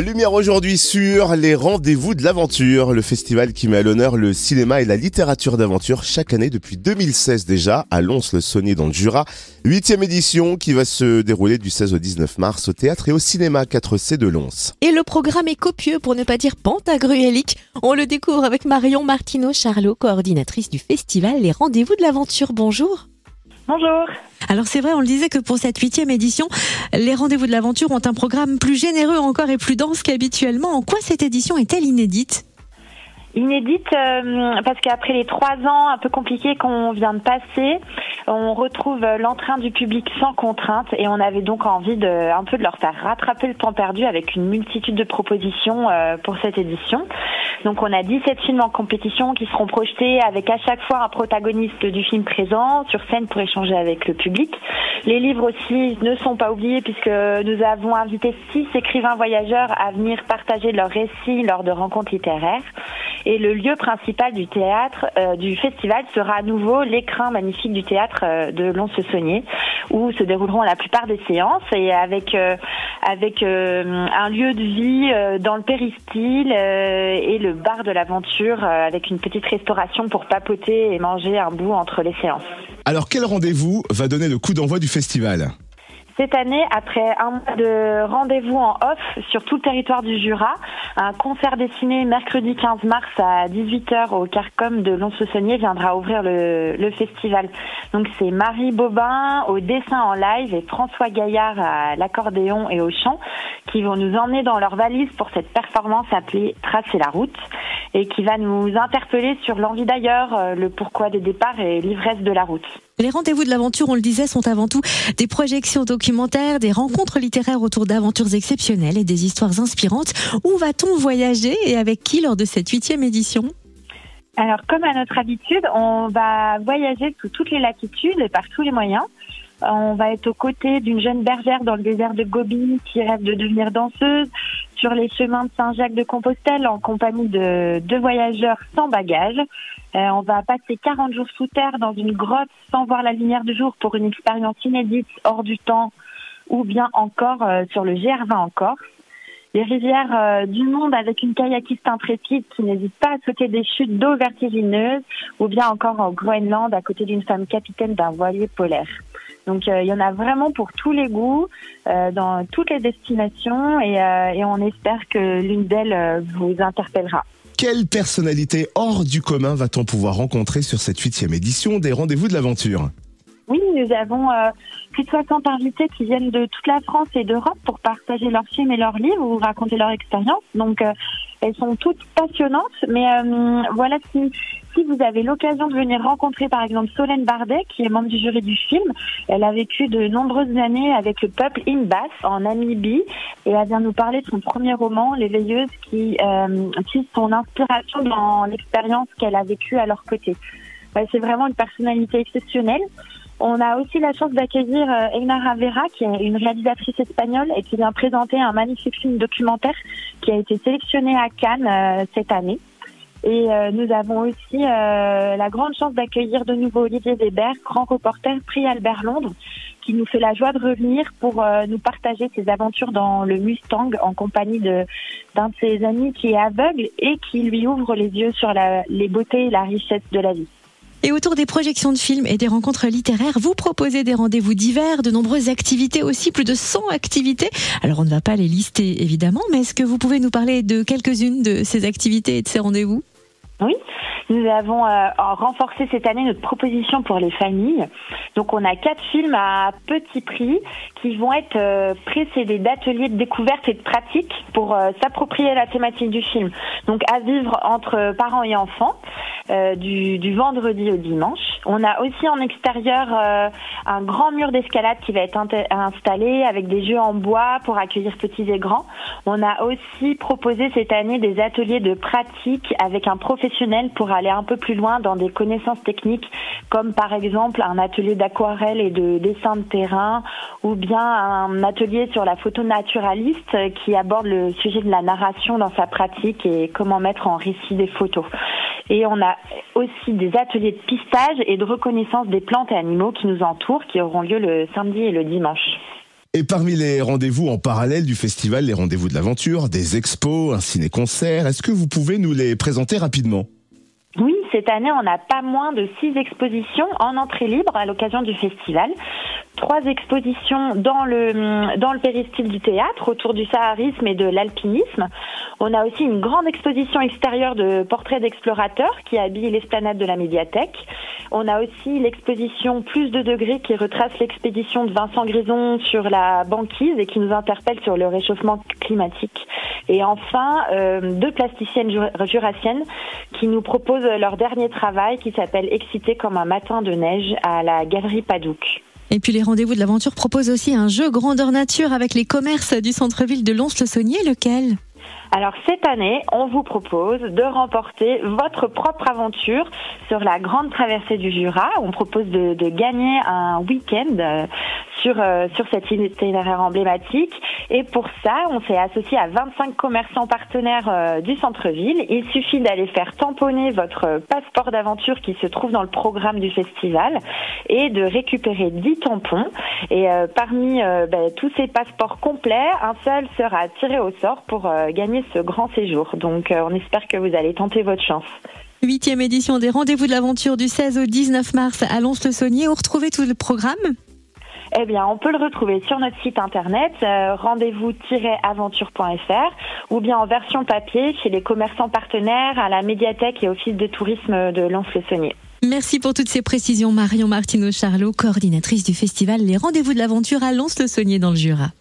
Lumière aujourd'hui sur les rendez-vous de l'aventure, le festival qui met à l'honneur le cinéma et la littérature d'aventure chaque année depuis 2016 déjà à Lons-le-Saunier dans le Jura. Huitième édition qui va se dérouler du 16 au 19 mars au théâtre et au cinéma 4C de Lons. Et le programme est copieux pour ne pas dire pantagruélique. On le découvre avec Marion Martineau Charlot, coordinatrice du festival Les Rendez-vous de l'aventure. Bonjour. Bonjour. Alors c'est vrai, on le disait que pour cette huitième édition, les rendez-vous de l'aventure ont un programme plus généreux encore et plus dense qu'habituellement. En quoi cette édition est-elle inédite? Inédite euh, parce qu'après les trois ans un peu compliqués qu'on vient de passer, on retrouve l'entrain du public sans contrainte et on avait donc envie de un peu de leur faire rattraper le temps perdu avec une multitude de propositions euh, pour cette édition. Donc on a 17 films en compétition qui seront projetés avec à chaque fois un protagoniste du film présent sur scène pour échanger avec le public. Les livres aussi ne sont pas oubliés puisque nous avons invité six écrivains voyageurs à venir partager leurs récits lors de rencontres littéraires. Et le lieu principal du théâtre, euh, du festival, sera à nouveau l'écrin magnifique du théâtre euh, de Lons-le-Saunier, où se dérouleront la plupart des séances et avec euh, avec un lieu de vie dans le péristyle et le bar de l'aventure avec une petite restauration pour papoter et manger un bout entre les séances. Alors quel rendez-vous va donner le coup d'envoi du festival? Cette année, après un mois de rendez-vous en off sur tout le territoire du Jura, un concert dessiné mercredi 15 mars à 18h au Carcom de Lons-le-Saunier viendra ouvrir le, le festival. Donc c'est Marie Bobin au dessin en live et François Gaillard à l'accordéon et au chant qui vont nous emmener dans leur valise pour cette performance appelée Tracer la route et qui va nous interpeller sur l'envie d'ailleurs, euh, le pourquoi des départs et l'ivresse de la route. Les rendez-vous de l'aventure, on le disait, sont avant tout des projections documentaires, des rencontres littéraires autour d'aventures exceptionnelles et des histoires inspirantes. Où va-t-on voyager et avec qui lors de cette huitième édition? Alors, comme à notre habitude, on va voyager sous toutes les latitudes et par tous les moyens. On va être aux côtés d'une jeune bergère dans le désert de Gobi qui rêve de devenir danseuse, sur les chemins de Saint-Jacques de Compostelle en compagnie de deux voyageurs sans bagages. Euh, on va passer 40 jours sous terre dans une grotte sans voir la lumière du jour pour une expérience inédite hors du temps ou bien encore euh, sur le GR20 en Corse. Les rivières euh, du monde avec une kayakiste intrépide qui n'hésite pas à sauter des chutes d'eau vertigineuses ou bien encore au Groenland à côté d'une femme capitaine d'un voilier polaire. Donc il y en a vraiment pour tous les goûts, dans toutes les destinations et, et on espère que l'une d'elles vous interpellera. Quelle personnalité hors du commun va-t-on pouvoir rencontrer sur cette huitième édition des Rendez-vous de l'aventure? Oui, nous avons euh, plus de 60 invités qui viennent de toute la France et d'Europe pour partager leurs films et leurs livres ou raconter leur expérience. Donc, euh, elles sont toutes passionnantes. Mais euh, voilà, si, si vous avez l'occasion de venir rencontrer par exemple Solène Bardet, qui est membre du jury du film, elle a vécu de nombreuses années avec le peuple Imbas en Namibie et elle vient nous parler de son premier roman, Les Veilleuses, qui euh, son inspiration dans l'expérience qu'elle a vécue à leur côté. c'est vraiment une personnalité exceptionnelle. On a aussi la chance d'accueillir euh, Egna Ravera, qui est une réalisatrice espagnole et qui vient présenter un magnifique film documentaire qui a été sélectionné à Cannes euh, cette année. Et euh, nous avons aussi euh, la grande chance d'accueillir de nouveau Olivier Weber, grand reporter prix Albert Londres, qui nous fait la joie de revenir pour nous partager ses aventures dans le Mustang en compagnie de d'un de ses amis qui est aveugle et qui lui ouvre les yeux sur la, les beautés et la richesse de la vie. Et autour des projections de films et des rencontres littéraires, vous proposez des rendez-vous divers, de nombreuses activités aussi, plus de 100 activités. Alors on ne va pas les lister évidemment, mais est-ce que vous pouvez nous parler de quelques-unes de ces activités et de ces rendez-vous? Oui, nous avons euh, renforcé cette année notre proposition pour les familles. Donc on a quatre films à petit prix qui vont être euh, précédés d'ateliers de découverte et de pratique pour euh, s'approprier la thématique du film. Donc à vivre entre parents et enfants. Du, du, vendredi au dimanche. On a aussi en extérieur un grand mur d'escalade qui va être installé avec des jeux en bois pour accueillir petits et grands. On a aussi proposé cette année des ateliers de pratique avec un pour aller un peu plus loin dans des connaissances techniques comme par exemple un atelier d'aquarelle et de dessin de terrain ou bien un atelier sur la photo naturaliste qui aborde le sujet de la narration dans sa pratique et comment mettre en récit des photos. Et on a aussi des ateliers de pistage et de reconnaissance des plantes et animaux qui nous entourent, qui auront lieu le samedi et le dimanche. Et parmi les rendez-vous en parallèle du festival, les rendez-vous de l'aventure, des expos, un ciné-concert, est-ce que vous pouvez nous les présenter rapidement? Oui, cette année, on a pas moins de six expositions en entrée libre à l'occasion du festival trois expositions dans le dans le péristyle du théâtre autour du saharisme et de l'alpinisme. On a aussi une grande exposition extérieure de portraits d'explorateurs qui habille l'esplanade de la médiathèque. On a aussi l'exposition Plus de degrés qui retrace l'expédition de Vincent Grison sur la banquise et qui nous interpelle sur le réchauffement climatique. Et enfin, euh, deux plasticiennes jurassiennes qui nous proposent leur dernier travail qui s'appelle Excité comme un matin de neige à la Galerie Padouk. Et puis les rendez-vous de l'aventure proposent aussi un jeu grandeur nature avec les commerces du centre-ville de Lons-le-Saunier, lequel? Alors cette année, on vous propose de remporter votre propre aventure sur la grande traversée du Jura. On propose de, gagner un week-end euh, sur, euh, sur cet itinéraire emblématique. Et pour ça, on s'est associé à 25 commerçants partenaires euh, du centre-ville. Il suffit d'aller faire tamponner votre passeport d'aventure qui se trouve dans le programme du festival et de récupérer 10 tampons. Et euh, parmi ben, tous ces passeports complets, un seul sera tiré au sort pour gagner ce grand séjour. Donc on espère que vous allez tenter votre chance. Huitième édition des Rendez-vous de l'aventure du 16 au 19 mars à Lons-le-Saunier. Où retrouvez tout le programme eh bien, on peut le retrouver sur notre site internet euh, rendez-vous-aventure.fr ou bien en version papier chez les commerçants partenaires à la médiathèque et office de tourisme de Lons-le-Saunier. Merci pour toutes ces précisions, Marion Martineau Charlot, coordinatrice du festival Les Rendez-vous de l'aventure à Lons-le-Saunier dans le Jura.